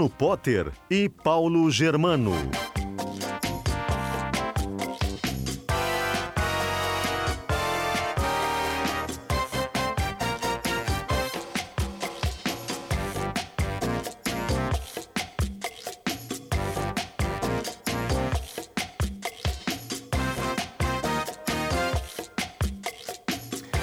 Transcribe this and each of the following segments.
Luciano Potter e Paulo Germano.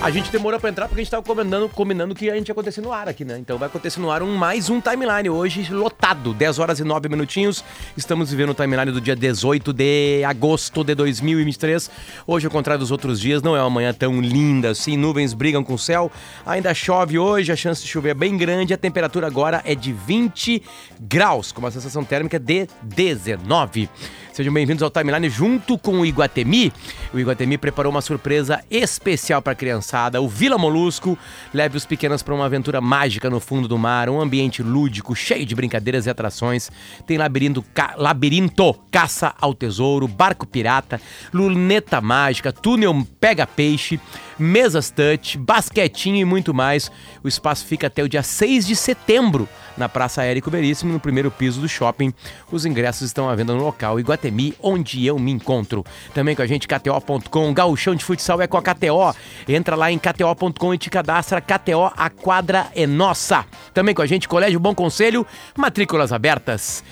A gente demorou pra entrar porque a gente tava combinando, combinando que a gente ia acontecer no ar aqui, né? Então vai acontecer no ar um, mais um timeline hoje lotado, 10 horas e 9 minutinhos. Estamos vivendo o timeline do dia 18 de agosto de 2023. Hoje, ao contrário dos outros dias, não é uma manhã tão linda assim, nuvens brigam com o céu. Ainda chove hoje, a chance de chover é bem grande. A temperatura agora é de 20 graus, com uma sensação térmica de 19. Sejam bem-vindos ao Timeline junto com o Iguatemi. O Iguatemi preparou uma surpresa especial para a criançada. O Vila Molusco leve os pequenos para uma aventura mágica no fundo do mar, um ambiente lúdico, cheio de brincadeiras e atrações. Tem labirinto, ca, labirinto caça ao tesouro, barco pirata, luneta mágica, túnel pega-peixe, mesas touch, basquetinho e muito mais. O espaço fica até o dia 6 de setembro na Praça Érico Veríssimo, no primeiro piso do shopping. Os ingressos estão à venda no local Iguatemi, onde eu me encontro. Também com a gente, KTO.com, gauchão de futsal é com a KTO. Entra lá em KTO.com e te cadastra. KTO, a quadra é nossa. Também com a gente, Colégio Bom Conselho, matrículas abertas.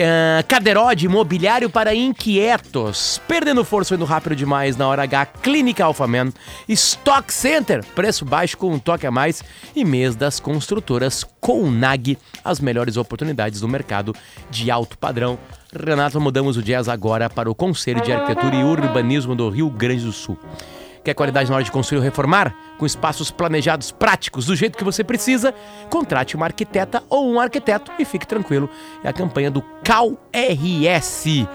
Uh, Caderode Imobiliário para Inquietos. Perdendo força indo rápido demais na hora H. Clínica Alphaman. Stock Center. Preço baixo com um toque a mais. E mês das construtoras Nag As melhores oportunidades do mercado de alto padrão. Renato, mudamos o jazz agora para o Conselho de Arquitetura e Urbanismo do Rio Grande do Sul. Quer qualidade na hora de construir ou reformar? Com espaços planejados práticos do jeito que você precisa, contrate uma arquiteta ou um arquiteto e fique tranquilo. É a campanha do Cal RS.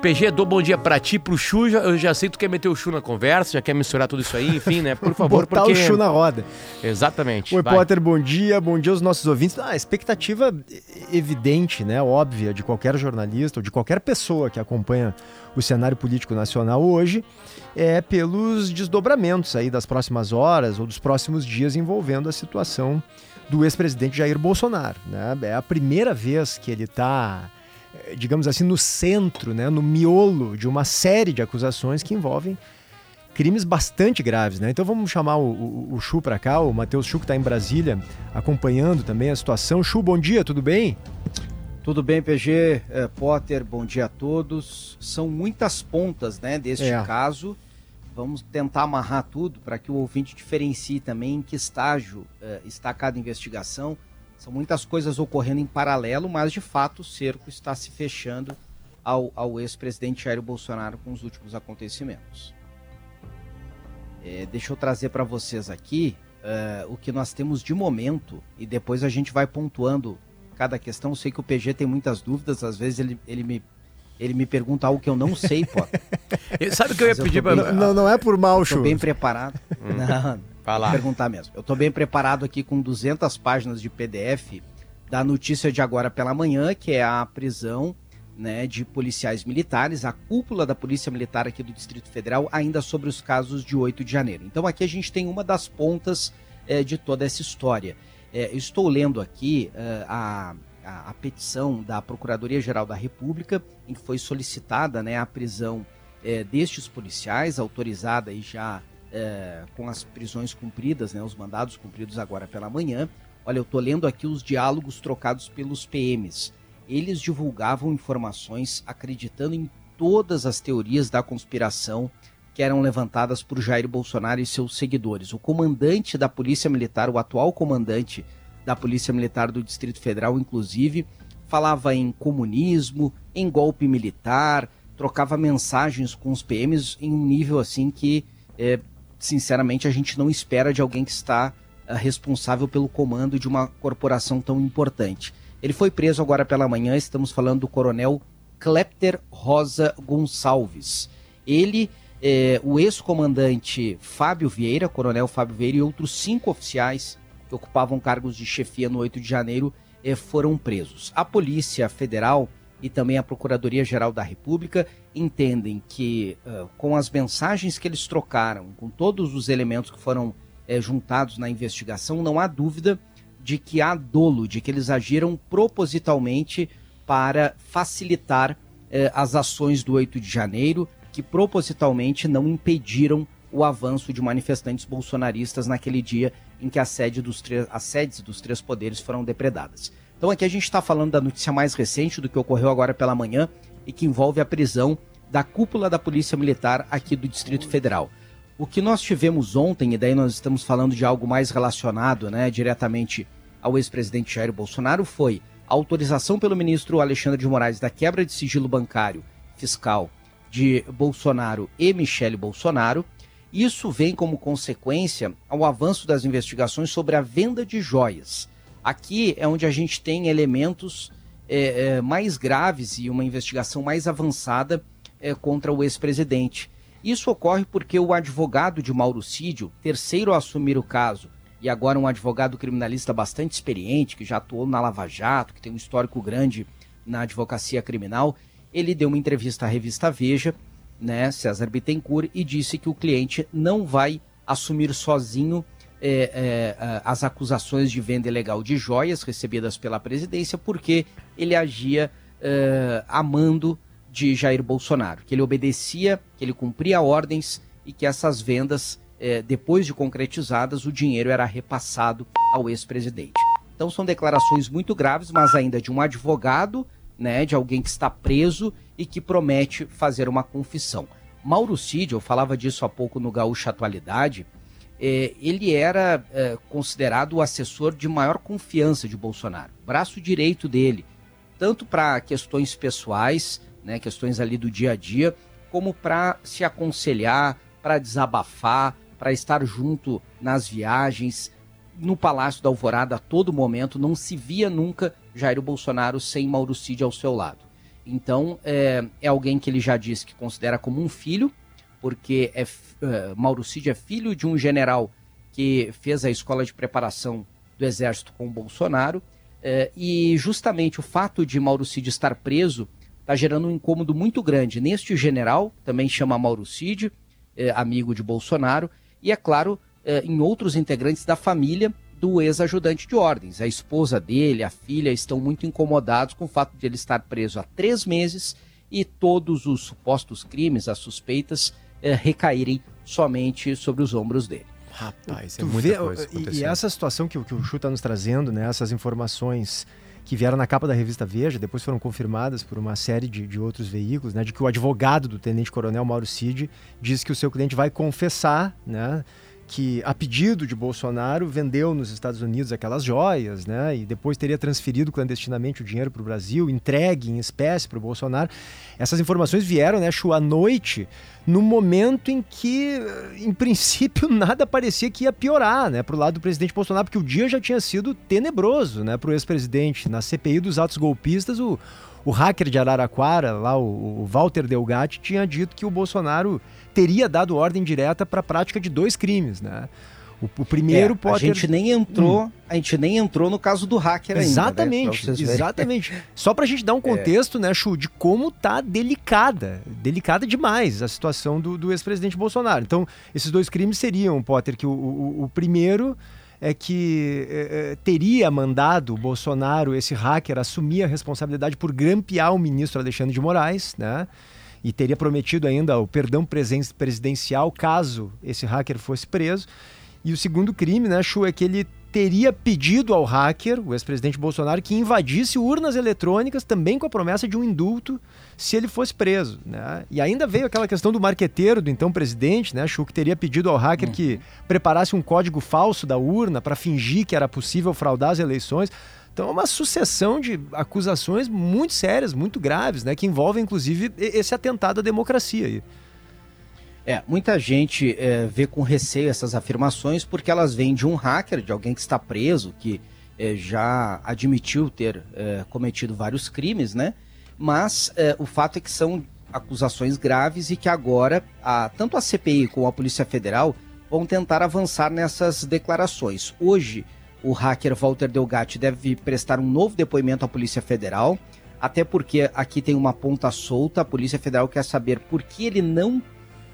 PG, dou bom dia pra ti, pro Chu. Eu já sei que tu quer meter o Chu na conversa, já quer misturar tudo isso aí, enfim, né? Por favor, Botar porque... o Chu na roda. Exatamente. Oi, vai. Potter, bom dia. Bom dia aos nossos ouvintes. Ah, expectativa evidente, né? Óbvia, de qualquer jornalista ou de qualquer pessoa que acompanha o cenário político nacional hoje é pelos desdobramentos aí das próximas horas ou dos próximos dias envolvendo a situação do ex-presidente Jair Bolsonaro. Né? É a primeira vez que ele está, digamos assim, no centro, né? no miolo de uma série de acusações que envolvem crimes bastante graves, né? Então vamos chamar o, o, o Chu para cá, o Matheus Chu que está em Brasília, acompanhando também a situação. Chu, bom dia, tudo bem? Tudo bem, PG, é, Potter, bom dia a todos. São muitas pontas, né, deste É. caso. Vamos tentar amarrar tudo para que o ouvinte diferencie também em que estágio é, está cada investigação. São muitas coisas ocorrendo em paralelo, mas de fato o cerco está se fechando ao, ao ex-presidente Jair Bolsonaro com os últimos acontecimentos. É, deixa eu trazer para vocês aqui é, o que nós temos de momento e depois a gente vai pontuando cada questão. Eu sei que o PG tem muitas dúvidas, às vezes ele, ele, me, ele me pergunta algo que eu não sei, pô. Sabe o que eu ia Mas pedir pra... bem- Não, não é por mal, Estou Chu. bem preparado. Não, Vai perguntar mesmo. Eu estou bem preparado aqui com 200 páginas de PDF da notícia de agora pela manhã, que é a prisão né, de policiais militares, a cúpula da Polícia Militar aqui do Distrito Federal, ainda sobre os casos de 8 de janeiro. Então aqui a gente tem uma das pontas eh, de toda essa história. Eu estou lendo aqui eh, a, a, a petição da Procuradoria-Geral da República, em que foi solicitada né, a prisão eh, destes policiais, autorizada e já eh, com as prisões cumpridas, né, os mandados cumpridos agora pela manhã. Olha, eu estou lendo aqui os diálogos trocados pelos PMs. Eles divulgavam informações acreditando em todas as teorias da conspiração que eram levantadas por Jair Bolsonaro e seus seguidores. O comandante da Polícia Militar, o atual comandante da Polícia Militar do Distrito Federal, inclusive, falava em comunismo, em golpe militar, trocava mensagens com os PMs em um nível assim que, é, sinceramente, a gente não espera de alguém que está é, responsável pelo comando de uma corporação tão importante. Ele foi preso agora pela manhã, estamos falando do coronel Klepter Rosa Gonçalves. Ele, é, o ex-comandante Fábio Vieira, coronel Fábio Vieira e outros cinco oficiais que ocupavam cargos de chefia no 8 de janeiro eh, foram presos. A Polícia Federal e também a Procuradoria-Geral da República entendem que, uh, com as mensagens que eles trocaram, com todos os elementos que foram juntados na investigação, não há dúvida de que há dolo, de que eles agiram propositalmente para facilitar as ações do 8 de janeiro, que propositalmente não impediram o avanço de manifestantes bolsonaristas naquele dia em que a sede dos as sedes dos três poderes foram depredadas. Então aqui a gente está falando da notícia mais recente do que ocorreu agora pela manhã e que envolve a prisão da cúpula da Polícia Militar aqui do Distrito Federal. O que nós tivemos ontem, e daí nós estamos falando de algo mais relacionado né, diretamente ao ex-presidente Jair Bolsonaro, foi a autorização pelo ministro Alexandre de Moraes da quebra de sigilo bancário fiscal de Bolsonaro e Michele Bolsonaro, isso vem como consequência ao avanço das investigações sobre a venda de joias. Aqui é onde a gente tem elementos é, é, mais graves e uma investigação mais avançada é, contra o ex-presidente. Isso ocorre porque o advogado de Mauro Cídio, terceiro a assumir o caso, e agora um advogado criminalista bastante experiente, que já atuou na Lava Jato, que tem um histórico grande na advocacia criminal, ele deu uma entrevista à revista Veja né, César Bittencourt, e disse que o cliente não vai assumir sozinho é, é, as acusações de venda ilegal de joias recebidas pela presidência, porque ele agia é, a mando de Jair Bolsonaro, que ele obedecia, que ele cumpria ordens e que essas vendas, é, depois de concretizadas, o dinheiro era repassado ao ex-presidente. Então são declarações muito graves, mas ainda de um advogado né, de alguém que está preso e que promete fazer uma confissão. Mauro Cid, eu falava disso há pouco no Gaúcha Atualidade, é, ele era é, considerado o assessor de maior confiança de Bolsonaro, braço direito dele, tanto para questões pessoais, né, questões ali do dia a dia, como para se aconselhar, para desabafar, para estar junto nas viagens, no Palácio da Alvorada a todo momento, não se via nunca Jair Bolsonaro sem Mauro Cid ao seu lado. Então, é, é alguém que ele já disse que considera como um filho, porque é, é, Mauro Cid é filho de um general que fez a escola de preparação do Exército com o Bolsonaro, é, e justamente o fato de Mauro Cid estar preso está gerando um incômodo muito grande neste general, também chama Mauro Cid, é, amigo de Bolsonaro, e é claro, em outros integrantes da família do ex-ajudante de ordens. A esposa dele, a filha, estão muito incomodados com o fato de ele estar preso há três meses e todos os supostos crimes, as suspeitas, é, recaírem somente sobre os ombros dele. Rapaz, é muita vê, coisa e, e, essa situação que, que o Chu está nos trazendo, né, essas informações que vieram na capa da revista Veja, depois foram confirmadas por uma série de, de outros veículos, né, de que o advogado do tenente-coronel Mauro Cid diz que o seu cliente vai confessar, né, que, a pedido de Bolsonaro, vendeu nos Estados Unidos aquelas joias, né? E depois teria transferido clandestinamente o dinheiro para o Brasil, entregue em espécie para o Bolsonaro. Essas informações vieram, né, Chu, à noite, no momento em que, em princípio, nada parecia que ia piorar, né, para o lado do presidente Bolsonaro, porque o dia já tinha sido tenebroso, né, para o ex-presidente. Na CPI dos atos golpistas, o, o hacker de Araraquara, lá o, o Walter Delgatti, tinha dito que o Bolsonaro teria dado ordem direta para a prática de dois crimes, né? O, o primeiro é, pode. A gente nem entrou, hum. a gente nem entrou no caso do hacker exatamente, ainda. Né? Exatamente. Só para a gente dar um é. contexto, é. né, Chu, de como tá delicada, delicada demais a situação do, do ex-presidente Bolsonaro. Então, esses dois crimes seriam, Potter, que o, o, o primeiro é que é, teria mandado Bolsonaro, esse hacker, assumir a responsabilidade por grampear o ministro Alexandre de Moraes, né? e teria prometido ainda o perdão presidencial caso esse hacker fosse preso. E o segundo crime, né, Chu, é que ele teria pedido ao hacker, o ex-presidente Bolsonaro, que invadisse urnas eletrônicas também com a promessa de um indulto se ele fosse preso. Né? E ainda veio aquela questão do marqueteiro, do então presidente, né? Achou que teria pedido ao hacker uhum. que preparasse um código falso da urna para fingir que era possível fraudar as eleições. Então é uma sucessão de acusações muito sérias, muito graves, né? Que envolvem, inclusive, esse atentado à democracia aí. É, muita gente é, vê com receio essas afirmações porque elas vêm de um hacker, de alguém que está preso, que é, já admitiu ter é, cometido vários crimes, né? Mas é, o fato é que são acusações graves e que agora a, tanto a CPI como a Polícia Federal vão tentar avançar nessas declarações. Hoje, o hacker Walter Delgatti deve prestar um novo depoimento à Polícia Federal, até porque aqui tem uma ponta solta. A Polícia Federal quer saber por que ele não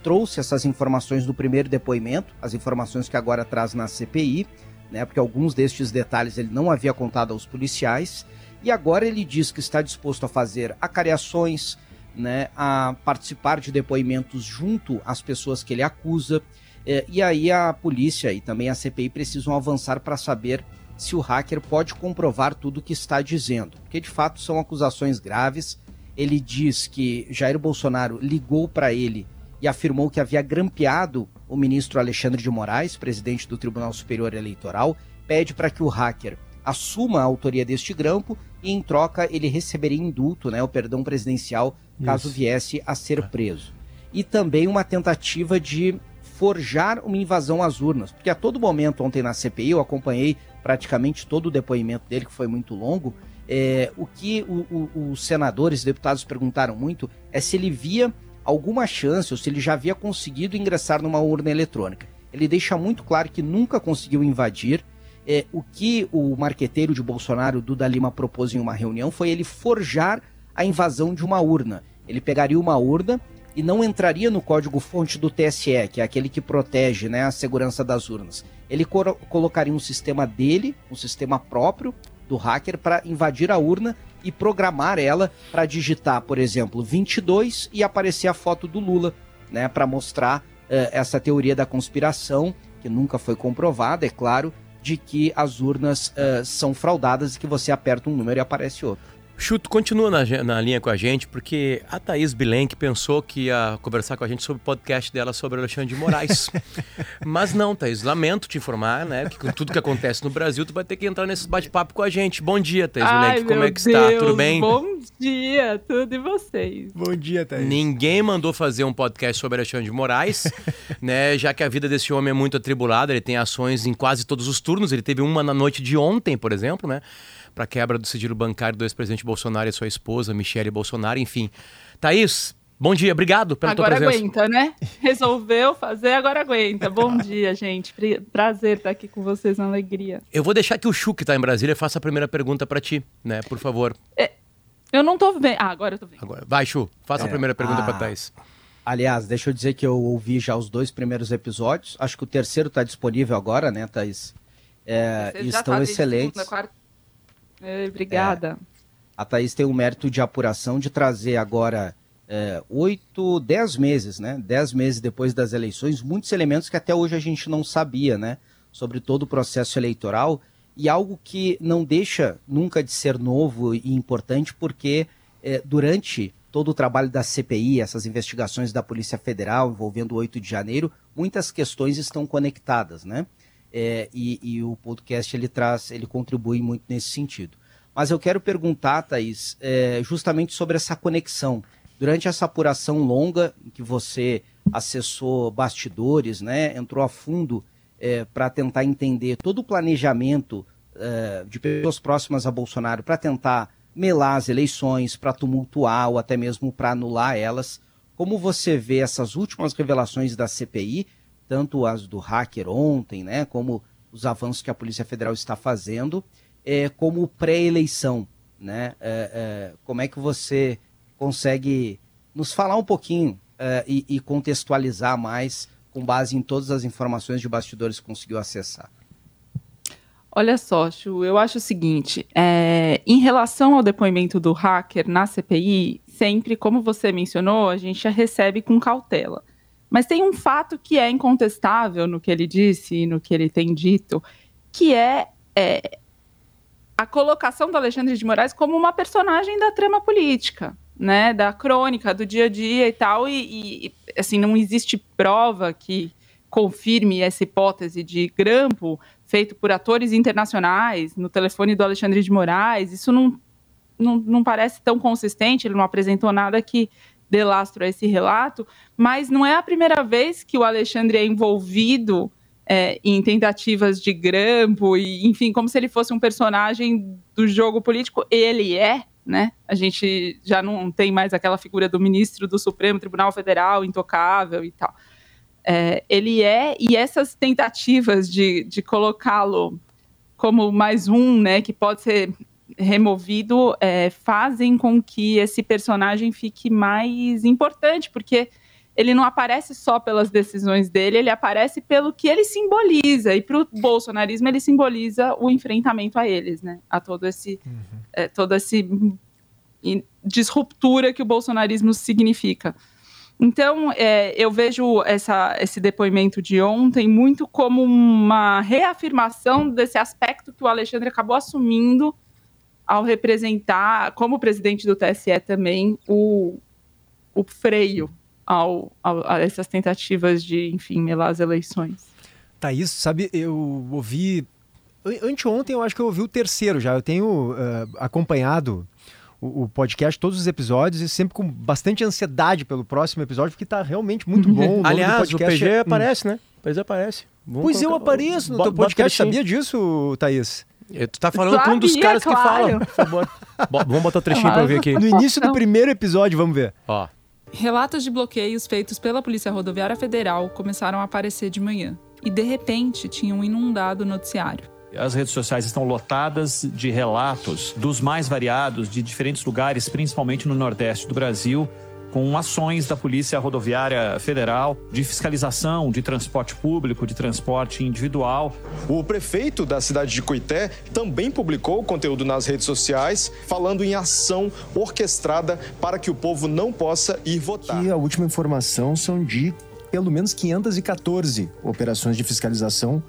trouxe essas informações do primeiro depoimento, as informações que agora traz na CPI, né, porque alguns destes detalhes ele não havia contado aos policiais, e agora ele diz que está disposto a fazer acariações, né, a participar de depoimentos junto às pessoas que ele acusa, é, e aí a polícia e também a CPI precisam avançar para saber se o hacker pode comprovar tudo o que está dizendo, porque de fato são acusações graves. Ele diz que Jair Bolsonaro ligou para ele e afirmou que havia grampeado o ministro Alexandre de Moraes, presidente do Tribunal Superior Eleitoral, pede para que o hacker assuma a autoria deste grampo e, em troca, ele receberia indulto, né, o perdão presidencial, caso Isso. viesse a ser é. preso. E também uma tentativa de forjar uma invasão às urnas, porque a todo momento ontem na CPI eu acompanhei praticamente todo o depoimento dele, que foi muito longo. É, o que o, o, os senadores e deputados perguntaram muito é se ele via alguma chance ou se ele já havia conseguido ingressar numa urna eletrônica. Ele deixa muito claro que nunca conseguiu invadir. É, o que o marqueteiro de Bolsonaro, Duda Lima, propôs em uma reunião foi ele forjar a invasão de uma urna. Ele pegaria uma urna e não entraria no código-fonte do TSE, que é aquele que protege né, a segurança das urnas. Ele colocaria um sistema dele, um sistema próprio do hacker, para invadir a urna e programar ela para digitar, por exemplo, 22 e aparecer a foto do Lula, né, para mostrar uh, essa teoria da conspiração, que nunca foi comprovada, é claro, de que as urnas uh, são fraudadas e que você aperta um número e aparece outro. Chuto, continua na, na, linha com a gente, porque a Thaís Bilenque pensou que ia conversar com a gente sobre o podcast dela sobre Alexandre de Moraes. Mas não, Thaís, lamento te informar, né? Que com tudo que acontece no Brasil, tu vai ter que entrar nesse bate-papo com a gente. Bom dia, Thaís Bilenque, como é que Deus, está? Tudo bem? Bom dia, tudo e vocês? Bom dia, Thaís. Ninguém mandou fazer um podcast sobre Alexandre de Moraes, né? Já que a vida desse homem é muito atribulada, ele tem ações em quase todos os turnos, ele teve uma na noite de ontem, por exemplo, né? Para a quebra do sigilo bancário do ex-presidente Bolsonaro e sua esposa, Michele Bolsonaro, enfim. Thaís, bom dia, obrigado pela agora tua presença. Agora aguenta, né? Resolveu fazer, agora aguenta. Bom dia, gente. Prazer estar aqui com vocês, uma alegria. Eu vou deixar que o Chu, que está em Brasília, faça a primeira pergunta para ti, né? Por favor. É, eu não tô vendo. Ah, agora eu tô vendo. Agora. Vai, Chu, faça é, a primeira pergunta para Thaís. Aliás, deixa eu dizer que eu ouvi já os dois primeiros episódios. Acho que o terceiro está disponível agora, né, Thaís? É, estão tá excelentes. Segunda, quarta, obrigada. É, a Thaís tem o mérito de apuração de trazer agora é, oito, dez meses, né? Dez meses depois das eleições, muitos elementos que até hoje a gente não sabia, né? Sobre todo o processo eleitoral e algo que não deixa nunca de ser novo e importante, porque é, durante todo o trabalho da CPI, essas investigações da Polícia Federal envolvendo o 8 de janeiro, muitas questões estão conectadas, né? É, e, e, o podcast ele traz, ele contribui muito nesse sentido. Mas eu quero perguntar, Thaís, é, justamente sobre essa conexão. Durante essa apuração longa em que você acessou bastidores, né, entrou a fundo é, para tentar entender todo o planejamento é, de pessoas próximas a Bolsonaro para tentar melar as eleições, para tumultuar ou até mesmo para anular elas. Como você vê essas últimas revelações da CPI tanto as do hacker ontem, né, como os avanços que a Polícia Federal está fazendo, é, como pré-eleição, né? É, é, como é que você consegue nos falar um pouquinho é, e, e, contextualizar mais com base em todas as informações de bastidores que conseguiu acessar? Olha só, Chu, eu acho o seguinte: é, em relação ao depoimento do hacker na CPI, sempre, como você mencionou, a gente recebe com cautela. Mas tem um fato que é incontestável no que ele disse e no que ele tem dito, que é, é a colocação do Alexandre de Moraes como uma personagem da trama política, né, da crônica, do dia a dia e tal, e, e assim, não existe prova que confirme essa hipótese de grampo feito por atores internacionais no telefone do Alexandre de Moraes, isso não, não, não parece tão consistente, ele não apresentou nada que dê lastro a esse relato, mas não é a primeira vez que o Alexandre é envolvido é, em tentativas de grampo, e, enfim, como se ele fosse um personagem do jogo político, ele é, né? A gente já não tem mais aquela figura do ministro do Supremo Tribunal Federal, intocável e tal. É, ele é, e essas tentativas de, de colocá-lo como mais um, né, que pode ser removido, é, fazem com que esse personagem fique mais importante, porque ele não aparece só pelas decisões dele, ele aparece pelo que ele simboliza. E para o bolsonarismo ele simboliza o enfrentamento a eles, né? A todo esse, uhum. é, toda essa disruptura que o bolsonarismo significa. Então, é, eu vejo essa, esse depoimento de ontem muito como uma reafirmação desse aspecto que o Alexandre acabou assumindo ao representar, como presidente do TSE também, o, o freio ao, ao, a essas tentativas de, enfim, melar as eleições. Thaís, sabe, eu ouvi. Anteontem eu acho que eu ouvi o terceiro já. Eu tenho uh, acompanhado o, o, podcast, todos os episódios, e sempre com bastante ansiedade pelo próximo episódio, porque está realmente muito bom. O Aliás, o PG é... aparece, né? O PG aparece. Vamos pois colocar... eu apareço no teu podcast, sabia disso, Thaís? Tu tá falando com um dos caras claro. que falam, por favor. vamos botar o um trechinho para ver aqui. No início do primeiro episódio, vamos ver. Ó. Relatos de bloqueios feitos pela Polícia Rodoviária Federal começaram a aparecer de manhã e, de repente, tinham inundado o noticiário. As redes sociais estão lotadas de relatos dos mais variados, de diferentes lugares, principalmente no Nordeste do Brasil, com ações da Polícia Rodoviária Federal de fiscalização de transporte público, de transporte individual. O prefeito da cidade de Coité também publicou conteúdo nas redes sociais falando em ação orquestrada para que o povo não possa ir votar. E a última informação são de pelo menos 514 operações de fiscalização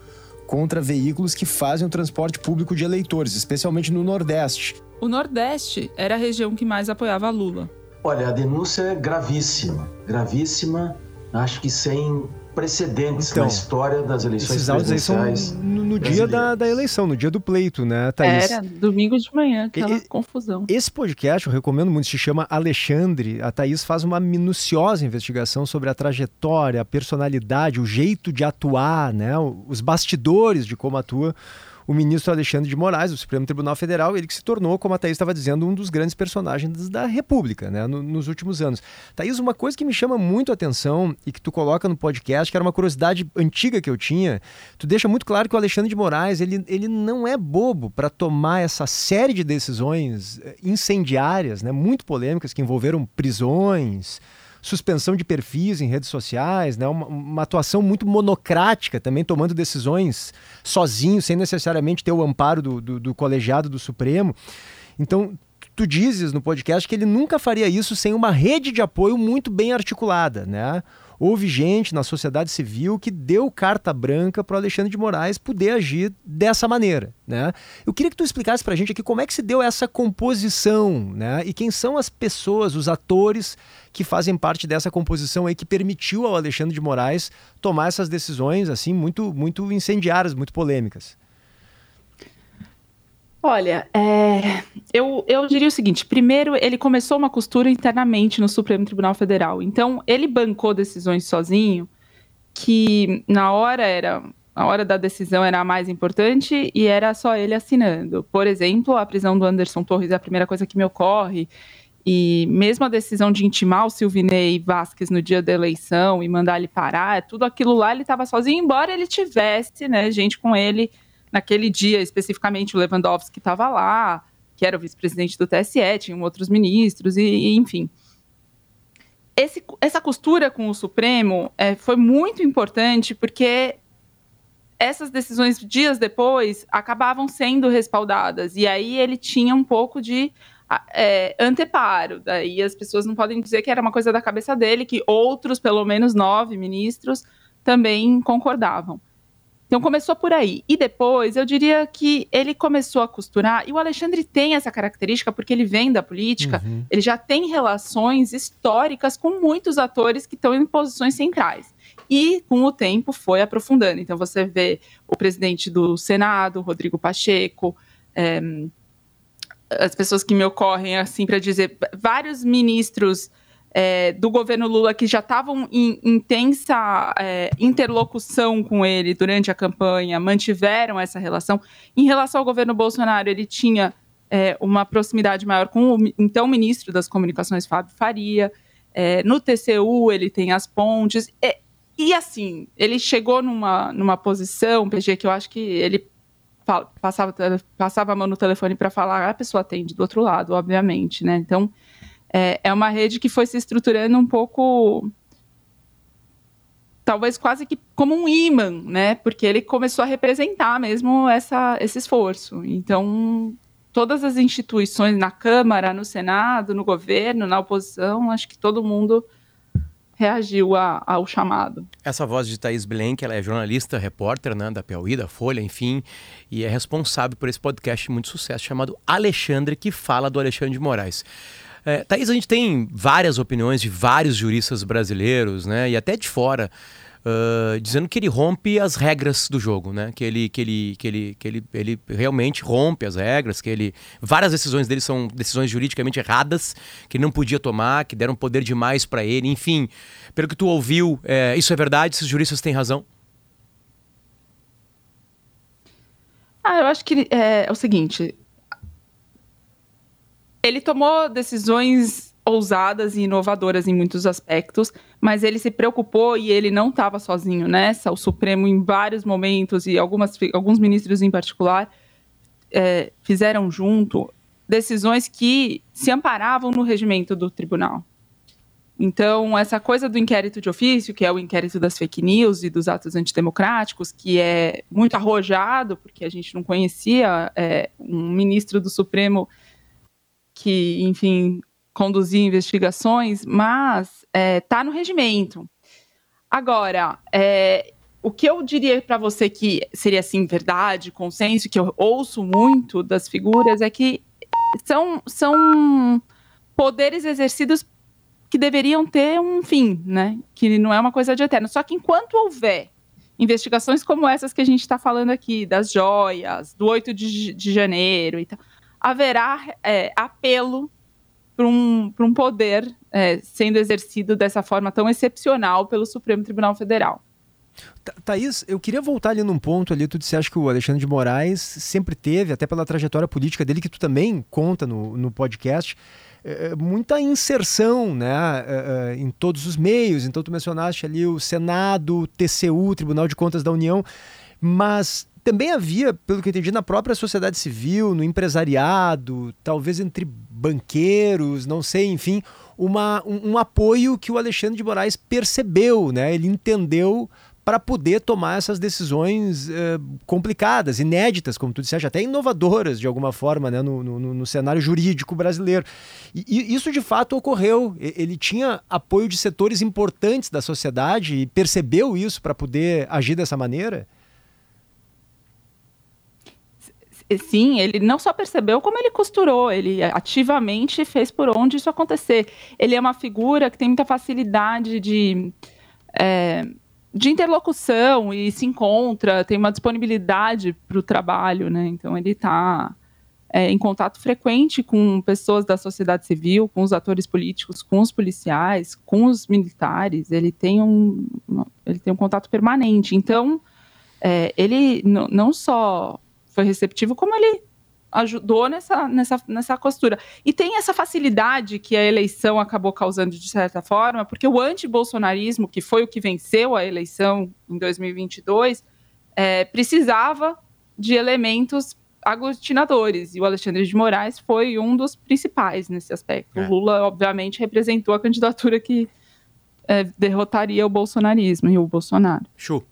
contra veículos que fazem o transporte público de eleitores, especialmente no Nordeste. O Nordeste era a região que mais apoiava Lula. Olha, a denúncia é gravíssima, gravíssima, acho que sem precedentes então, na história das eleições esses presidenciais. São no, no dia da, da, eleição, no dia do pleito, né, Thaís? Era, domingo de manhã, aquela e, confusão. Esse podcast, eu recomendo muito, se chama Alexandre. A Thaís faz uma minuciosa investigação sobre a trajetória, a personalidade, o jeito de atuar, né, os bastidores de como atua o ministro Alexandre de Moraes, do Supremo Tribunal Federal, ele que se tornou, como a Thaís estava dizendo, um dos grandes personagens da República, né, no, nos últimos anos. Thaís, uma coisa que me chama muito a atenção e que tu coloca no podcast, que era uma curiosidade antiga que eu tinha, tu deixa muito claro que o Alexandre de Moraes, ele, ele não é bobo para tomar essa série de decisões eh, incendiárias, né, muito polêmicas, que envolveram prisões, suspensão de perfis em redes sociais, né? uma, uma atuação muito monocrática, também tomando decisões sozinho, sem necessariamente ter o amparo do, do, do colegiado do Supremo. Então, tu dizes no podcast que ele nunca faria isso sem uma rede de apoio muito bem articulada, né? Houve gente na sociedade civil que deu carta branca para Alexandre de Moraes poder agir dessa maneira. Né? Eu queria que tu explicasse para a gente aqui como é que se deu essa composição né? e quem são as pessoas, os atores que fazem parte dessa composição aí que permitiu ao Alexandre de Moraes tomar essas decisões assim muito, muito incendiárias, muito polêmicas. Olha, é, eu, eu diria o seguinte: primeiro, ele começou uma costura internamente no Supremo Tribunal Federal. Então, ele bancou decisões sozinho, que na hora era. A hora da decisão era a mais importante e era só ele assinando. Por exemplo, a prisão do Anderson Torres é a primeira coisa que me ocorre. E mesmo a decisão de intimar o Silvinei Vasquez no dia da eleição e mandar ele parar, tudo aquilo lá ele estava sozinho, embora ele tivesse né, gente com ele naquele dia, especificamente o Lewandowski estava lá, que era o vice-presidente do TSE, tinham outros ministros, e, e enfim. Esse, essa costura com o Supremo é, foi muito importante porque essas decisões, dias depois, acabavam sendo respaldadas. E aí ele tinha um pouco de é, anteparo. Daí as pessoas não podem dizer que era uma coisa da cabeça dele, que outros, pelo menos nove ministros, também concordavam. Então começou por aí. E depois eu diria que ele começou a costurar, e o Alexandre tem essa característica porque ele vem da política, uhum. ele já tem relações históricas com muitos atores que estão em posições centrais. E com o tempo foi aprofundando. Então você vê o presidente do Senado, Rodrigo Pacheco, é, as pessoas que me ocorrem assim para dizer, vários ministros é, do governo Lula que já estavam em intensa é, interlocução com ele durante a campanha, mantiveram essa relação. Em relação ao governo Bolsonaro, ele tinha é, uma proximidade maior com o então ministro das Comunicações, Fábio Faria. É, no TCU, ele tem as pontes. E, e, assim, ele chegou numa, numa posição, PG, que eu acho que ele passava, passava a mão no telefone para falar, a pessoa atende do outro lado, obviamente, né? Então é, é uma rede que foi se estruturando um pouco talvez quase que como um imã, né? Porque ele começou a representar mesmo essa, esse esforço. Então, todas as instituições na Câmara, no Senado, no governo, na oposição, acho que todo mundo reagiu a, ao chamado. Essa voz de Thaís Blenk, ela é jornalista, repórter né, da Piauí, da Folha, enfim, e é responsável por esse podcast muito sucesso chamado Alexandre, que fala do Alexandre de Moraes. É, Thaís, a gente tem várias opiniões de vários juristas brasileiros, né? E até de fora. Uh, dizendo que ele rompe as regras do jogo, né? Que ele, que ele, que ele, que ele, ele realmente rompe as regras, que ele várias decisões dele são decisões juridicamente erradas, que ele não podia tomar, que deram poder demais para ele, enfim. Pelo que tu ouviu, é, isso é verdade? Esses juristas têm razão? Ah, eu acho que é, é o seguinte: ele tomou decisões ousadas e inovadoras em muitos aspectos, mas ele se preocupou e ele não estava sozinho nessa. O Supremo, em vários momentos, e algumas, alguns ministros em particular, é, fizeram junto decisões que se amparavam no regimento do tribunal. Então, essa coisa do inquérito de ofício, que é o inquérito das fake news e dos atos antidemocráticos, que é muito arrojado, porque a gente não conhecia é, um ministro do Supremo que, enfim, conduzir investigações, mas está é, tá no regimento. Agora, é, o que eu diria para você que seria assim verdade, consenso, que eu ouço muito das figuras é que são, são poderes exercidos que deveriam ter um fim, né? Que não é uma coisa de eterno. Só que enquanto houver investigações como essas que a gente está falando aqui, das joias, do 8 de, de janeiro e tal, haverá é, apelo para um, um poder é, sendo exercido dessa forma tão excepcional pelo Supremo Tribunal Federal. Thaís, eu queria voltar ali num ponto ali, tu disseste que o Alexandre de Moraes sempre teve, até pela trajetória política dele, que tu também conta no, no podcast, é, é muita inserção né, é, é, em todos os meios. Então tu mencionaste ali o Senado, TCU, Tribunal de Contas da União, mas também havia, pelo que eu entendi, na própria sociedade civil, no empresariado, talvez entre banqueiros, não sei, enfim, uma, um, um apoio que o Alexandre de Moraes percebeu, né? Ele entendeu para poder tomar essas decisões eh, complicadas, inéditas, como tu disseste, até inovadoras de alguma forma né, no, no, no cenário jurídico brasileiro. E, e, isso de fato ocorreu. Ele tinha apoio de setores importantes da sociedade e percebeu isso para poder agir dessa maneira? Sim, ele não só percebeu, como ele costurou, ele ativamente fez por onde isso acontecer. Ele é uma figura que tem muita facilidade de, é, de interlocução e se encontra, tem uma disponibilidade para o trabalho, né? Então ele está é, em contato frequente com pessoas da sociedade civil, com os atores políticos, com os policiais, com os militares. Ele tem um, ele tem um contato permanente. Então, é, ele não só foi receptivo, como ele ajudou nessa, nessa, nessa costura. E tem essa facilidade que a eleição acabou causando, de certa forma, porque o antibolsonarismo, que foi o que venceu a eleição em 2022, é, precisava de elementos aglutinadores, e o Alexandre de Moraes foi um dos principais nesse aspecto. É. O Lula, obviamente, representou a candidatura que é, derrotaria o bolsonarismo e o Bolsonaro. Show.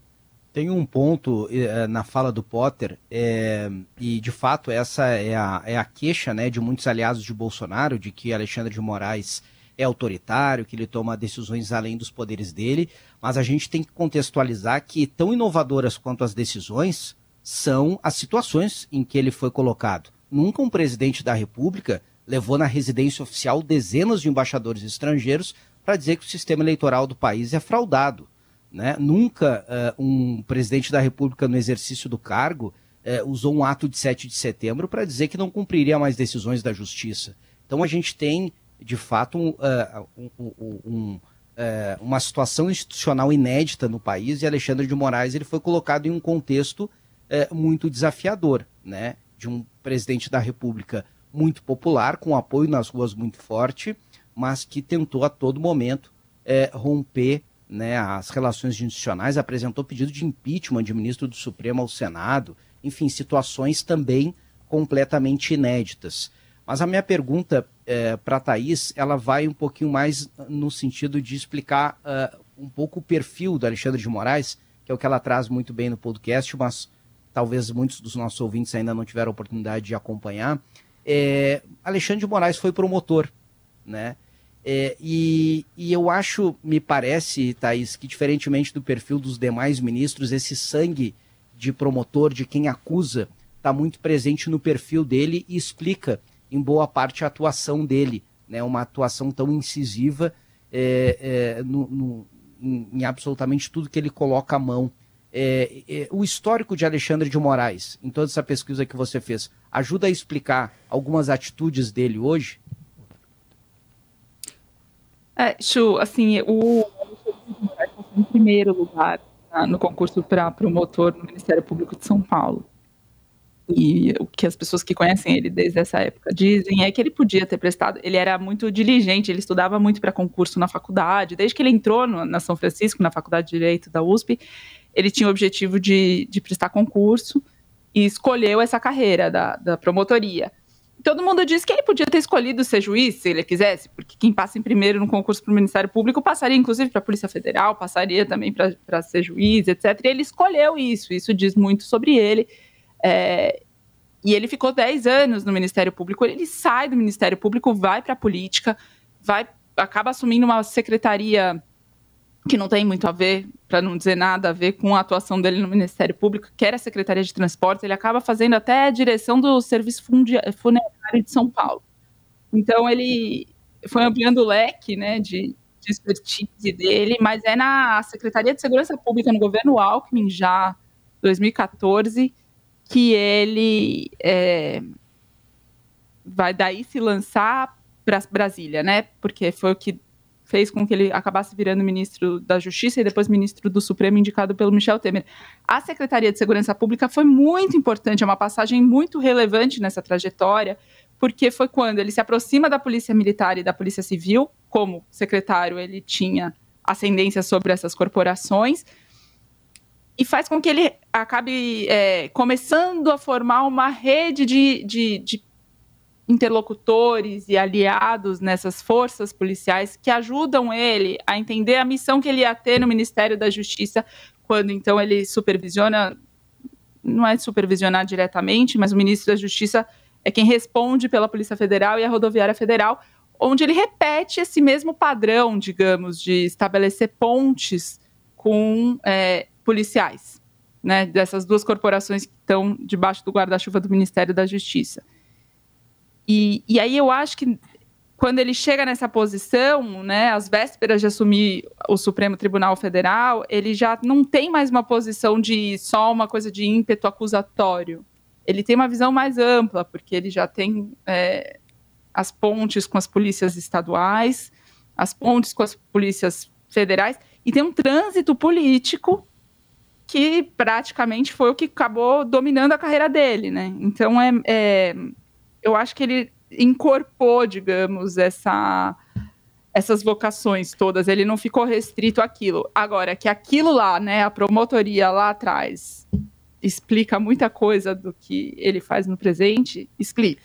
Tem um ponto é, na fala do Potter, é, e de fato essa é a, é a queixa né, de muitos aliados de Bolsonaro, de que Alexandre de Moraes é autoritário, que ele toma decisões além dos poderes dele, mas a gente tem que contextualizar que tão inovadoras quanto as decisões são as situações em que ele foi colocado. Nunca um presidente da República levou na residência oficial dezenas de embaixadores estrangeiros para dizer que o sistema eleitoral do país é fraudado. Né? Nunca uh, um presidente da República, no exercício do cargo, uh, usou um ato de 7 de setembro para dizer que não cumpriria mais decisões da justiça. Então a gente tem, de fato, um, uh, um, um, uma situação institucional inédita no país e Alexandre de Moraes ele foi colocado em um contexto muito desafiador, né? de um presidente da República muito popular, com apoio nas ruas muito forte, mas que tentou a todo momento romper né, as relações institucionais, apresentou pedido de impeachment de ministro do Supremo ao Senado, enfim, situações também completamente inéditas. Mas a minha pergunta é, para a Thaís, ela vai um pouquinho mais no sentido de explicar uh, um pouco o perfil do Alexandre de Moraes, que é o que ela traz muito bem no podcast, mas talvez muitos dos nossos ouvintes ainda não tiveram oportunidade de acompanhar. É, Alexandre de Moraes foi promotor, né? É, e, e, eu acho, me parece, Thaís, que diferentemente do perfil dos demais ministros, esse sangue de promotor, de quem acusa, está muito presente no perfil dele e explica, em boa parte, a atuação dele. Né? Uma atuação tão incisiva é, é, no, no, em, em, absolutamente tudo que ele coloca a mão. É, é, o histórico de Alexandre de Moraes, em toda essa pesquisa que você fez, ajuda a explicar algumas atitudes dele hoje? É, Chu, assim, o em primeiro lugar tá, no concurso para promotor no Ministério Público de São Paulo. E o que as pessoas que conhecem ele desde essa época dizem é que ele podia ter prestado. Ele era muito diligente, ele estudava muito para concurso na faculdade. Desde que ele entrou no, na São Francisco, na Faculdade de Direito da USP, ele tinha o objetivo de, de prestar concurso e escolheu essa carreira da, da promotoria todo mundo disse que ele podia ter escolhido ser juiz se ele quisesse, porque quem passa em primeiro no concurso para o Ministério Público passaria inclusive para a Polícia Federal, passaria também para ser juiz, etc. E ele escolheu isso, isso diz muito sobre ele. É, e ele ficou 10 anos no Ministério Público, ele sai do Ministério Público, vai para a política, vai, acaba assumindo uma secretaria que não tem muito a ver, para não dizer nada a ver com a atuação dele no Ministério Público, que era a Secretaria de Transportes, ele acaba fazendo até a direção do Serviço Funerário de São Paulo. Então ele foi ampliando o leque né, de, de expertise dele, mas é na Secretaria de Segurança Pública no governo Alckmin, já 2014, que ele é, vai daí se lançar para Brasília, né? Porque foi o que fez com que ele acabasse virando ministro da Justiça e depois ministro do Supremo, indicado pelo Michel Temer. A Secretaria de Segurança Pública foi muito importante, é uma passagem muito relevante nessa trajetória, porque foi quando ele se aproxima da Polícia Militar e da Polícia Civil, como secretário, ele tinha ascendência sobre essas corporações, e faz com que ele acabe é, começando a formar uma rede de, de, de interlocutores e aliados nessas forças policiais que ajudam ele a entender a missão que ele ia ter no Ministério da Justiça, quando então ele supervisiona, não é supervisionar diretamente, mas o ministro da Justiça é quem responde pela Polícia Federal e a Rodoviária Federal, onde ele repete esse mesmo padrão, digamos, de estabelecer pontes com é, policiais, né, dessas duas corporações que estão debaixo do guarda-chuva do Ministério da Justiça. E, e aí eu acho que quando ele chega nessa posição, né, às vésperas de assumir o Supremo Tribunal Federal, ele já não tem mais uma posição de só uma coisa de ímpeto acusatório. Ele tem uma visão mais ampla, porque ele já tem é, as pontes com as polícias estaduais, as pontes com as polícias federais, e tem um trânsito político que praticamente foi o que acabou dominando a carreira dele, né? Então é, é eu acho que ele incorporou, digamos, essa, essas vocações todas. Ele não ficou restrito àquilo. Agora, que aquilo lá, né, a promotoria lá atrás, explica muita coisa do que ele faz no presente, explica.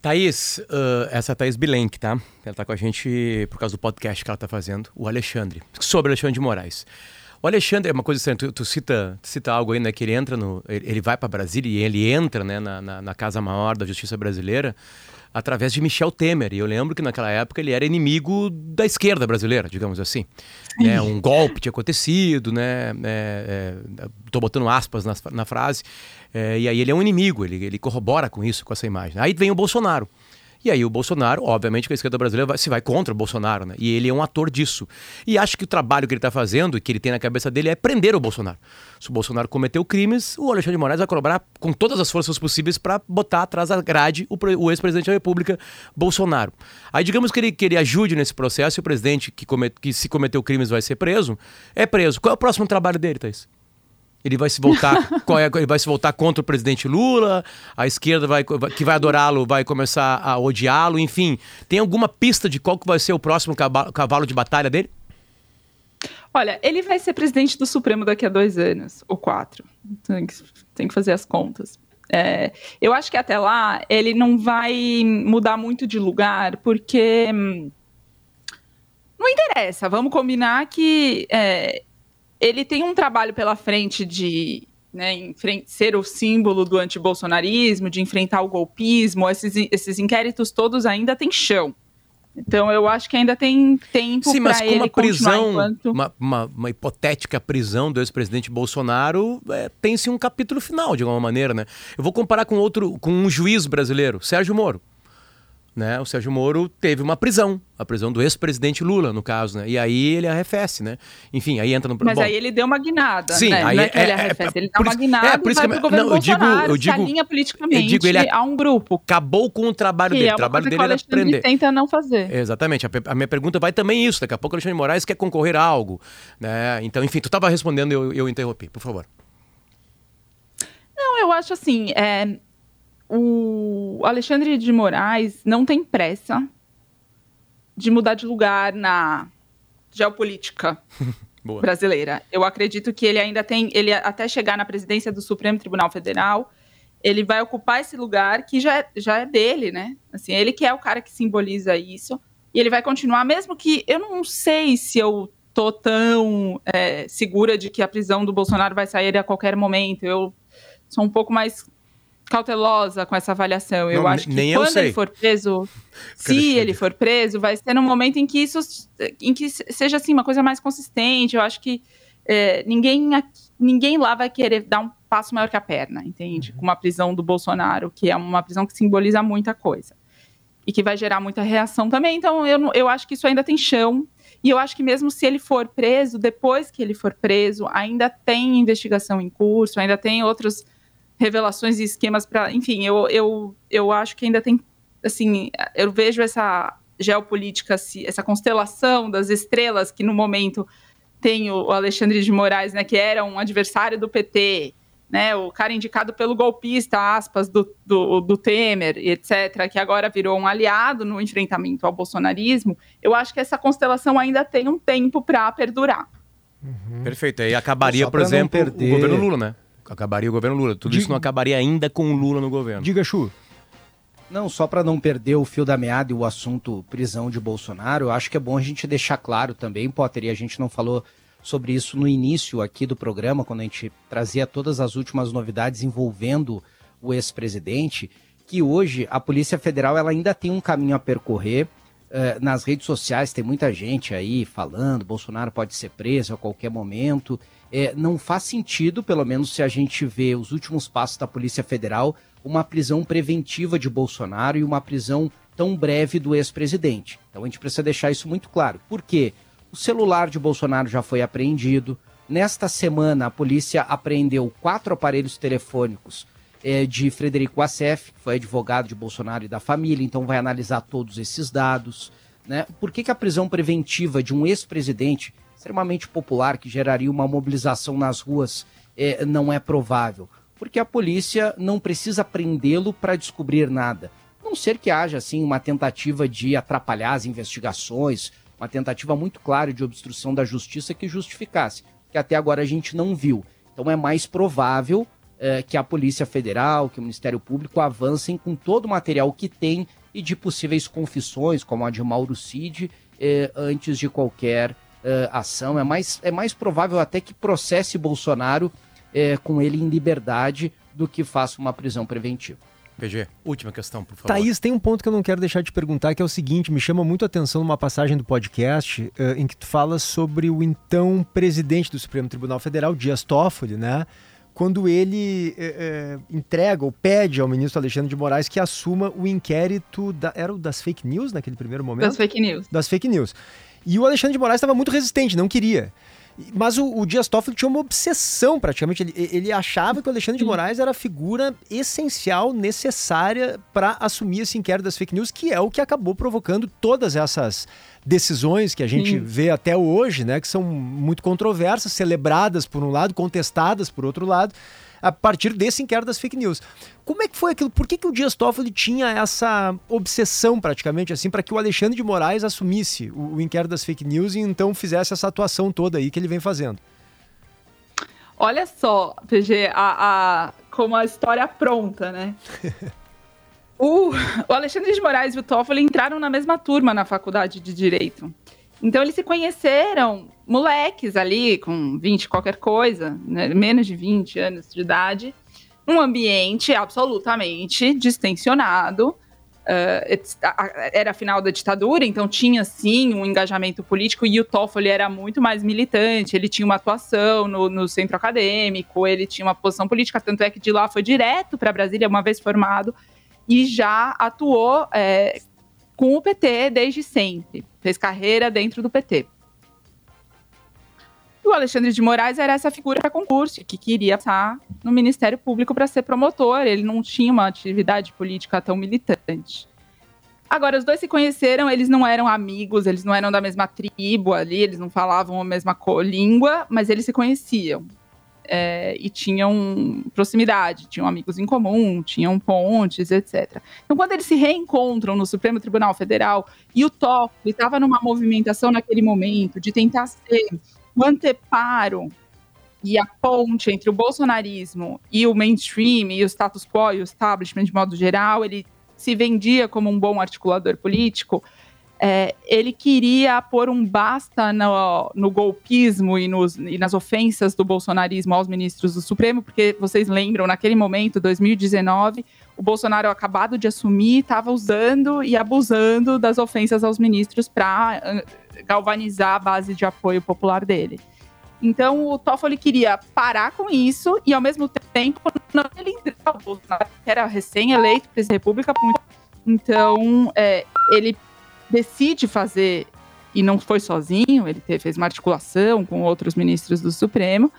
Thaís, uh, essa é a Thaís Bilenque, tá? Ela tá com a gente por causa do podcast que ela tá fazendo, o Alexandre, sobre Alexandre de Moraes. O Alexandre, é uma coisa estranha, tu, tu, cita, tu cita algo aí, né, que ele entra no, ele vai para Brasília e ele entra, né, na, na, na, Casa Maior da Justiça Brasileira. através de Michel Temer. E eu lembro que naquela época ele era inimigo da esquerda brasileira, digamos assim. Né? Um golpe tinha acontecido, né? É, é, tô botando aspas na, na frase. É, e aí ele é um inimigo, ele, ele corrobora com isso, com essa imagem. Aí vem o Bolsonaro. E aí o Bolsonaro, obviamente que a esquerda brasileira vai, se vai contra o Bolsonaro, né? E ele é um ator disso. E acho que o trabalho que ele está fazendo que ele tem na cabeça dele é prender o Bolsonaro. Se o Bolsonaro cometeu crimes, o Alexandre de Moraes vai colaborar com todas as forças possíveis para botar atrás da grade o, o ex-presidente da República, Bolsonaro. Aí digamos que ele, que ele ajude nesse processo e o presidente que, que se cometeu crimes vai ser preso, é preso. Qual é o próximo trabalho dele, Thaís? Ele vai se voltar, é, ele vai se voltar contra o presidente Lula, a esquerda vai, que vai adorá-lo vai começar a odiá-lo, enfim. Tem alguma pista de qual que vai ser o próximo cavalo de batalha dele? Olha, ele vai ser presidente do Supremo daqui a dois anos, ou quatro. Tem que, tem que fazer as contas. É, eu acho que até lá ele não vai mudar muito de lugar, porque hum, não interessa. Vamos combinar que é, ele tem um trabalho pela frente de né, ser o símbolo do antibolsonarismo, de enfrentar o golpismo, esses, esses inquéritos todos ainda têm chão. Então eu acho que ainda tem tempo para ele uma prisão, enquanto... uma, uma, uma, hipotética prisão do ex-presidente Bolsonaro, é, tem-se um capítulo final de alguma maneira, né? Eu vou comparar com outro, com um juiz brasileiro, Sérgio Moro né? O Sérgio Moro teve uma prisão, a prisão do ex-presidente Lula, no caso, né? E aí ele arrefece, né? Enfim, aí entra no Mas Bom, aí ele deu uma guinada, sim, né? Aí não é, que ele é, arrefece, é, ele dá uma guinada é, por isso e vai que, pro governo não, eu digo, eu digo, se politicamente eu digo, ele a um grupo. Acabou com o trabalho dele, é o trabalho dele era prender. tenta não fazer. Exatamente, a, a, minha pergunta vai também isso, daqui a pouco o Alexandre Moraes quer concorrer a algo, né? Então, enfim, tu estava respondendo, eu, eu interrompi, por favor. Não, eu acho assim, é, o Alexandre de Moraes não tem pressa de mudar de lugar na geopolítica brasileira. Eu acredito que ele ainda tem, ele até chegar na presidência do Supremo Tribunal Federal, ele vai ocupar esse lugar que já, é, já é dele, né? Assim, ele que é o cara que simboliza isso. E ele vai continuar, mesmo que eu não sei se eu tô tão é, segura de que a prisão do Bolsonaro vai sair a qualquer momento. Eu sou um pouco mais cautelosa com essa avaliação. Eu Não, acho que quando ele for preso, se ele for preso, vai ser num momento em que isso em que seja assim uma coisa mais consistente. Eu acho que é, ninguém ninguém lá vai querer dar um passo maior que a perna, entende? Com uma prisão do Bolsonaro, que é uma prisão que simboliza muita coisa e que vai gerar muita reação também. Então eu, eu acho que isso ainda tem chão. E eu acho que mesmo se ele for preso, depois que ele for preso, ainda tem investigação em curso, ainda tem outras revelações e esquemas para. Enfim, eu, eu, eu acho que ainda tem. Assim, eu vejo essa geopolítica, essa constelação das estrelas que no momento tem o Alexandre de Moraes, né, que era um adversário do PT, né, o cara indicado pelo golpista, aspas, do, do, do Temer, etc., que agora virou um aliado no enfrentamento ao bolsonarismo, eu acho que essa constelação ainda tem um tempo para perdurar. Perfeito, aí acabaria, por exemplo, perder- o governo Lula, né? Acabaria o governo Lula. Tudo isso Diga- não acabaria ainda com o Lula no governo. Diga, Chu. Não, só para não perder o fio da meada e o assunto prisão de Bolsonaro, eu acho que é bom a gente deixar claro também, Potter, e a gente não falou sobre isso no início aqui do programa, quando a gente trazia todas as últimas novidades envolvendo o ex-presidente, que hoje a Polícia Federal ela ainda tem um caminho a percorrer. Eh, nas redes sociais tem muita gente aí falando, Bolsonaro pode ser preso a qualquer momento. Eh, não faz sentido, pelo menos se a gente vê os últimos passos da Polícia Federal, uma prisão preventiva de Bolsonaro e uma prisão tão breve do ex-presidente. Então a gente precisa deixar isso muito claro. Por quê? O celular de Bolsonaro já foi apreendido. Nesta semana, a polícia apreendeu quatro aparelhos telefônicos eh, de Frederico Assef, que foi advogado de Bolsonaro e da família, então vai analisar todos esses dados. Né? Por que, que a prisão preventiva de um ex-presidente extremamente popular, que geraria uma mobilização nas ruas, eh, não é provável? Porque a polícia não precisa prendê-lo para descobrir nada. A não ser que haja assim uma tentativa de atrapalhar as investigações, uma tentativa muito clara de obstrução da justiça que justificasse, que até agora a gente não viu. Então é mais provável eh, que a Polícia Federal, que o Ministério Público avancem com todo o material que tem e de possíveis confissões, como a de Mauro Cid, eh, antes de qualquer ação. É mais, é mais provável até que processe Bolsonaro eh, com ele em liberdade do que faça uma prisão preventiva. PG, última questão, por favor. Thaís, tem um ponto que eu não quero deixar de perguntar, que é o seguinte, me chama muito a atenção numa passagem do podcast uh, em que tu falas sobre o então presidente do Supremo Tribunal Federal, Dias Toffoli, né? Quando ele uh, entrega ou pede ao ministro Alexandre de Moraes que assuma o inquérito, da, era o das fake news naquele primeiro momento? Das fake news. Das fake news. E o Alexandre de Moraes estava muito resistente, não queria. Mas o, o Dias Toffoli tinha uma obsessão, praticamente. Ele, ele achava que o Alexandre de Moraes era a figura essencial, necessária para assumir esse inquérito das fake news, que é o que acabou provocando todas essas decisões que a gente Sim. vê até hoje, né? Que são muito controversas, celebradas por um lado, contestadas por outro lado a partir desse inquérito das fake news. Como é que foi aquilo? Por que, que o Dias Toffoli tinha essa obsessão, praticamente, assim, para que o Alexandre de Moraes assumisse o, o inquérito das fake news e então fizesse essa atuação toda aí que ele vem fazendo? Olha só, PG, a, a, como a história pronta, né? o, o Alexandre de Moraes e o Toffoli entraram na mesma turma na faculdade de Direito. Então eles se conheceram moleques ali, com 20 qualquer coisa, né, menos de 20 anos de idade, um ambiente absolutamente distensionado. Uh, era a final da ditadura, então tinha sim um engajamento político e o Toffoli era muito mais militante, ele tinha uma atuação no, no centro acadêmico, ele tinha uma posição política, tanto é que de lá foi direto para Brasília, uma vez formado, e já atuou é, com o PT desde sempre, fez carreira dentro do PT. E o Alexandre de Moraes era essa figura para concurso, que queria passar no Ministério Público para ser promotor, ele não tinha uma atividade política tão militante. Agora, os dois se conheceram, eles não eram amigos, eles não eram da mesma tribo ali, eles não falavam a mesma língua, mas eles se conheciam é, e tinham proximidade, tinham amigos em comum, tinham pontes, etc. Então, quando eles se reencontram no Supremo Tribunal Federal e o Toffoli estava numa movimentação naquele momento de tentar ser o anteparo e a ponte entre o bolsonarismo e o mainstream e o status quo e o establishment de modo geral, ele se vendia como um bom articulador político é, ele queria pôr um basta no, no golpismo e, nos, e, nas ofensas do bolsonarismo aos ministros do Supremo, porque vocês lembram, naquele momento, 2019, o Bolsonaro acabado de assumir, estava usando e abusando das ofensas aos ministros para ah, galvanizar a base de apoio popular dele. Então, o Toffoli queria parar com isso e, ao mesmo tempo, não ele entrar. O Bolsonaro era recém-eleito presidente da República. Então, é, ele decide fazer, e não foi sozinho, ele fez uma articulação com outros ministros do Supremo,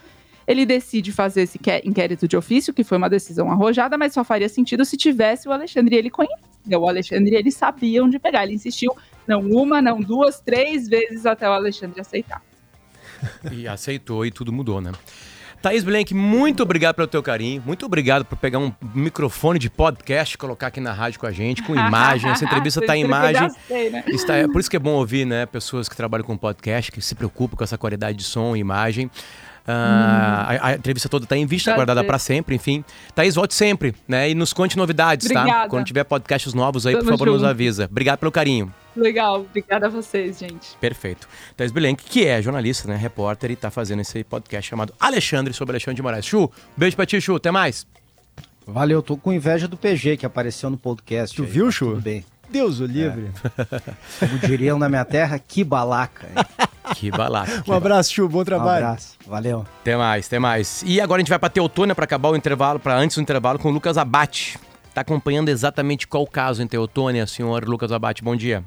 ele decide fazer esse inquérito de ofício, que foi uma decisão arrojada, mas só faria sentido se tivesse o Alexandre. Ele conhecia o Alexandre, ele sabia onde pegar. Ele insistiu, não uma, não duas, três vezes até o Alexandre aceitar. E aceitou e tudo mudou, né? Thaís Blank, muito obrigado pelo teu carinho. Muito obrigado por pegar um microfone de podcast, colocar aqui na rádio com a gente, com imagem. Essa entrevista está em imagem. né? Está, é, por isso que é bom ouvir, né? Pessoas que trabalham com podcast, que se preocupam com essa qualidade de som e imagem. Uh, a, a, entrevista toda está em vista, guardada para sempre, enfim. Thaís, volte sempre, né? E nos conte novidades, tá? Obrigada. tá? Quando tiver podcasts novos aí, Tamo por favor, junto. nos avisa. Obrigado pelo carinho. Legal, obrigada a vocês, gente. Perfeito. Thais Bilenque, que é jornalista, né, repórter, e tá fazendo esse podcast chamado Alexandre sobre Alexandre de Moraes. Chu, beijo pra ti, Chu, até mais. Valeu, tô com inveja do PG que apareceu no podcast. Tu aí, viu, Chu? Tudo bem. Deus o livre. É. Como diriam na minha terra, que balaca. Que balaca. Que um abraço, Chu, bom trabalho. Um abraço, valeu. Até mais, até mais. E agora a gente vai pra Teotônia pra acabar o intervalo, para antes do intervalo, com o Lucas Abate. Tá acompanhando exatamente qual caso em Teotônia, senhor Lucas Abate. Bom dia.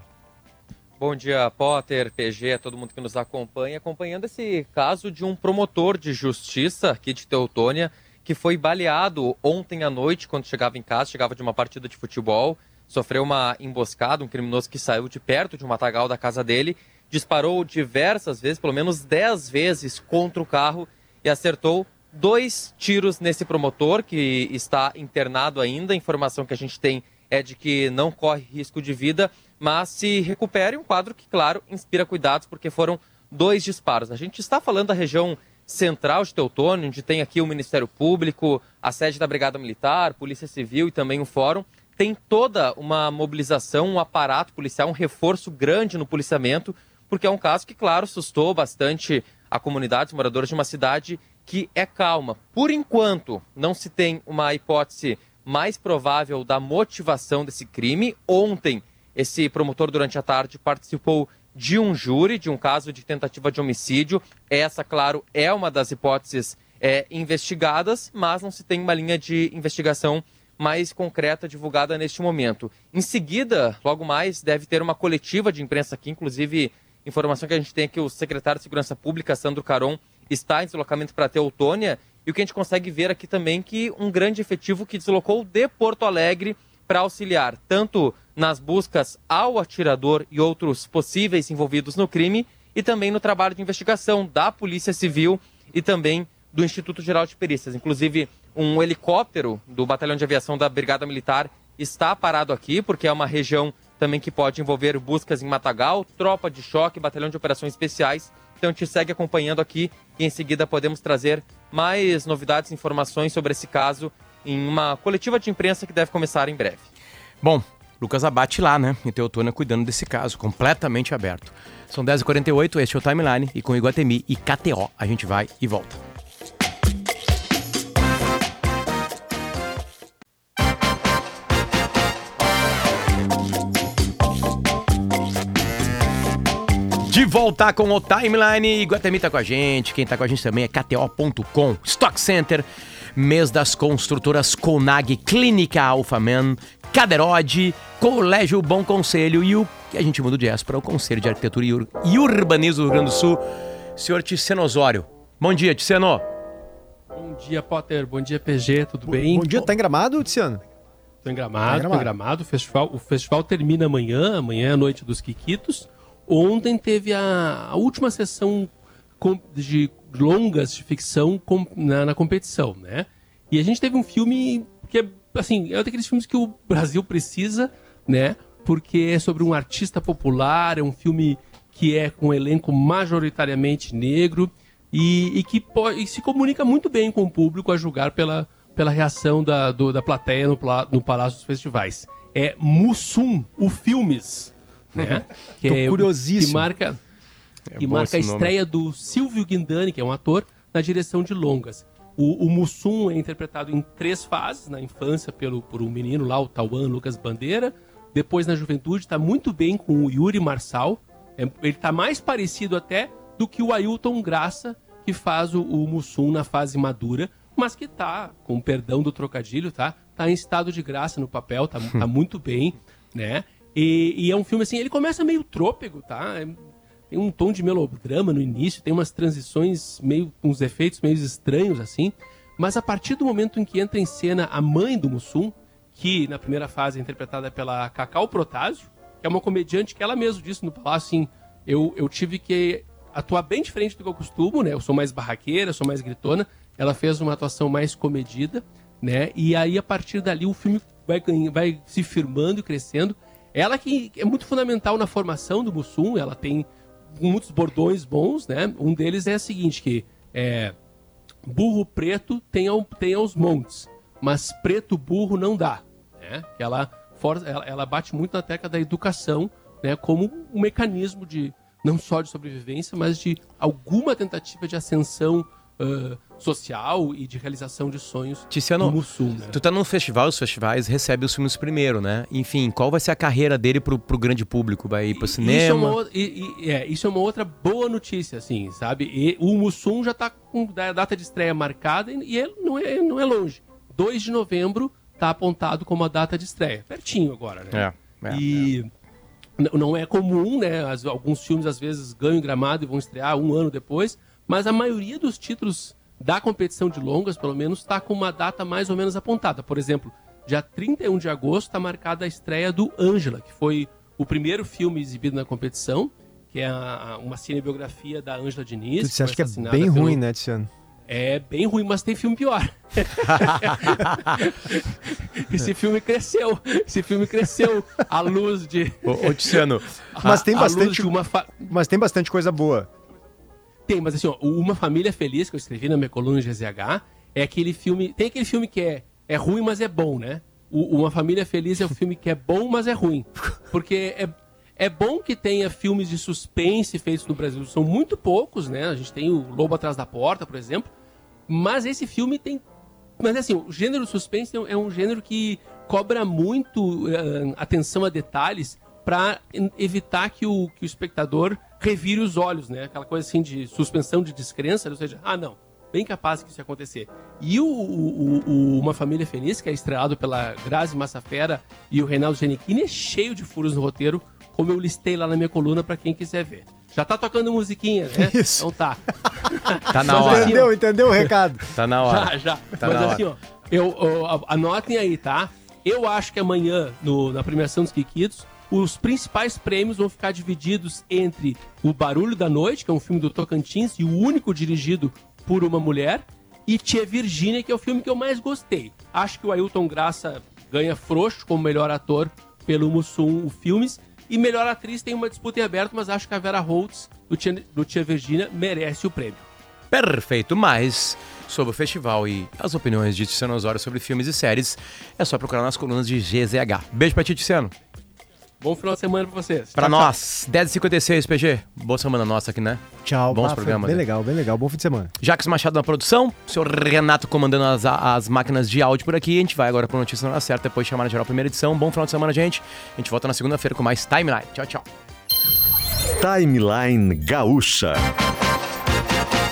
Bom dia, Potter, PG, a todo mundo que nos acompanha, acompanhando esse caso de um promotor de justiça aqui de Teutônia que foi baleado ontem à noite quando chegava em casa, chegava de uma partida de futebol, sofreu uma emboscada, um criminoso que saiu de perto de um matagal da casa dele, disparou diversas vezes, pelo menos 10 vezes contra o carro e acertou dois tiros nesse promotor que está internado ainda. Informação que a gente tem é de que não corre risco de vida mas se recupere um quadro que, claro, inspira cuidados, porque foram dois disparos. A gente está falando da região central de Teutônio, onde tem aqui o Ministério Público, a sede da Brigada Militar, Polícia Civil e também o Fórum. Tem toda uma mobilização, um aparato policial, um reforço grande no policiamento, porque é um caso que, claro, assustou bastante a comunidade, os moradores de uma cidade que é calma. Por enquanto, não se tem uma hipótese mais provável da motivação desse crime. Ontem, esse promotor, durante a tarde, participou de um júri, de um caso de tentativa de homicídio. Essa, claro, é uma das hipóteses é, investigadas, mas não se tem uma linha de investigação mais concreta divulgada neste momento. Em seguida, logo mais, deve ter uma coletiva de imprensa aqui, inclusive informação que a gente tem é que o secretário de Segurança Pública, Sandro Caron, está em deslocamento para Teutônia. E o que a gente consegue ver aqui também que um grande efetivo que deslocou de Porto Alegre para auxiliar tanto nas buscas ao atirador e outros possíveis envolvidos no crime e também no trabalho de investigação da Polícia Civil e também do Instituto Geral de Perícias. Inclusive, um helicóptero do Batalhão de Aviação da Brigada Militar está parado aqui, porque é uma região também que pode envolver buscas em Matagal, tropa de choque, batalhão de operações especiais. Então gente segue acompanhando aqui e em seguida podemos trazer mais novidades e informações sobre esse caso em uma coletiva de imprensa que deve começar em breve. Bom, Lucas Abate lá, né? Em Teutônia cuidando desse caso, completamente aberto. São 10h48, este é o Timeline e com Iguatemi e KTO a gente vai e volta. Volta com o Timeline, Iguatemi tá com a gente, quem tá com a gente também é KTO.com, Stock Center, mês das construtoras Conag, Clínica Alphaman, Caderode, Colégio Bom Conselho e o que a gente muda de S para o Conselho de Arquitetura e, Ur e Urbanismo do Rio Grande do Sul, senhor Ticeno Osório. Bom dia, Ticeno. Bom dia, Potter. Bom dia, PG. Tudo bem? Bom dia, tá em Gramado, Tiziano? Tô em Gramado, tá em Gramado. Tô em Gramado. O, festival, o festival termina amanhã, amanhã é a noite dos Quiquitos. Ontem teve a, a última sessão de longas de ficção com, na, na, competição, né? E a gente teve um filme que é, assim, é daqueles filmes que o Brasil precisa, né? Porque é sobre um artista popular, é um filme que é com um elenco majoritariamente negro e, e que pode, e se comunica muito bem com o público a julgar pela, pela reação da, do, da plateia no, no Palácio dos Festivais. É Mussum, o Filmes né? que Tô é, curiosíssimo. Que marca, é que marca a estreia do Silvio Guindani, que é um ator, na direção de longas. O, o Mussum é interpretado em três fases, na infância pelo, por um menino lá, o Tauan Lucas Bandeira. Depois, na juventude, está muito bem com o Yuri Marçal. É, ele está mais parecido até do que o Ailton Graça, que faz o, o Mussum na fase madura, mas que está, com perdão do trocadilho, tá? Tá em estado de graça no papel, tá, tá muito bem, né? E, e, é um filme assim, ele começa meio trôpego, tá? É, tem um tom de melodrama no início, tem umas transições meio uns efeitos meio estranhos assim, mas a partir do momento em que entra em cena a mãe do Mussum, que na primeira fase é interpretada pela Cacau Protásio, que é uma comediante que ela mesma disse no palácio assim, eu, eu tive que atuar bem diferente do que eu costumo, né? Eu sou mais barraqueira, sou mais gritona. Ela fez uma atuação mais comedida, né? E aí a partir dali o filme vai, vai se firmando e crescendo. Ela que é muito fundamental na formação do Mussum, ela tem muitos bordões bons, né? Um deles é o seguinte, que é burro preto tem, ao, tem aos montes, mas preto burro não dá, né? Ela, for, ela, ela bate muito na tecla da educação, né? Como um mecanismo de não só de sobrevivência, mas de alguma tentativa de ascensão uh, social e de realização de sonhos Tiziano, no Mussum. Né? Tu tá num festival, os festivais recebem os filmes primeiro, né? Enfim, qual vai ser a carreira dele pro, pro grande público? Vai ir pro cinema? Isso é, uma, e, e, é, isso é uma outra boa notícia, assim, sabe? E o Mussum já tá com a data de estreia marcada e ele não é, não é longe. 2 de novembro tá apontado como a data de estreia. Pertinho agora, né? É, é e... É não é comum, né? alguns filmes às vezes ganham gramado e vão estrear um ano depois, mas a maioria dos títulos da competição de longas, pelo menos, está com uma data mais ou menos apontada. Por exemplo, dia 31 de agosto está marcada a estreia do Ângela, que foi o primeiro filme exibido na competição, que é a, uma cinebiografia da Ângela Diniz. Você acha que é bem pelo... ruim, né, Tiziano? É bem ruim, mas tem filme pior. Esse filme cresceu. Esse filme cresceu à luz de. Ô, ô Tiziano, mas tem bastante. Uma fa... Mas tem bastante coisa boa. Tem, mas assim, ó, Uma Família Feliz, que eu escrevi na minha coluna GZH, é aquele filme. Tem aquele filme que é, é ruim, mas é bom, né? O, Uma Família Feliz é o filme que é bom, mas é ruim. Porque é, é bom que tenha filmes de suspense feitos no Brasil. São muito poucos, né? A gente tem o Lobo Atrás da Porta, por exemplo. Mas esse filme tem Mas assim, o gênero suspense é um gênero que cobra muito uh, atenção a detalhes para evitar que o, que o espectador revire os olhos, né? Aquela coisa assim de suspensão de descrença, ou seja, ah, não, bem capaz que isso ia acontecer. E o, o, o, Uma Família Feliz, que é estrelado pela Grazi Massafera e o Reinaldo Giannichini, é cheio de furos no roteiro, como eu listei lá na minha coluna para quem quiser ver. Já tá tocando musiquinha, né? Isso. Então tá. tá na hora. Entendeu, entendeu o recado? Tá na hora. Já, já. Tá Mas na assim, hora. ó, eu, eu, anotem aí, tá? Eu acho que amanhã, no, na premiação dos Kikitos, os principais prêmios vão ficar divididos entre O Barulho da Noite, que é um filme do Tocantins e o único dirigido por uma mulher, e Tia Virgínia, que é o filme que eu mais gostei. Acho que o Ailton Graça ganha frouxo como melhor ator pelo Mussum Filmes. E melhor atriz tem uma disputa em aberto, mas acho que a Vera Holtz, do Tia, do Tia Virgínia, merece o prêmio. Perfeito, mas sobre o festival e as opiniões de Tiziano Osório sobre filmes e séries, é só procurar nas colunas de GZH. Beijo pra ti, Tiziano. Bom final de semana pra vocês. Pra tchau, nós, 10h56, PG. Boa semana nossa aqui, né? Tchau. Bons bah, programas. Bem né? legal, bem legal. Bom fim de semana. Jacques Machado na produção, o senhor Renato comandando as, as máquinas de áudio por aqui. A gente vai agora pro Notícia na Certa, depois chamar na geral primeira edição. Bom final de semana, gente. A gente volta na segunda-feira com mais Timeline. Tchau, tchau. Timeline Gaúcha.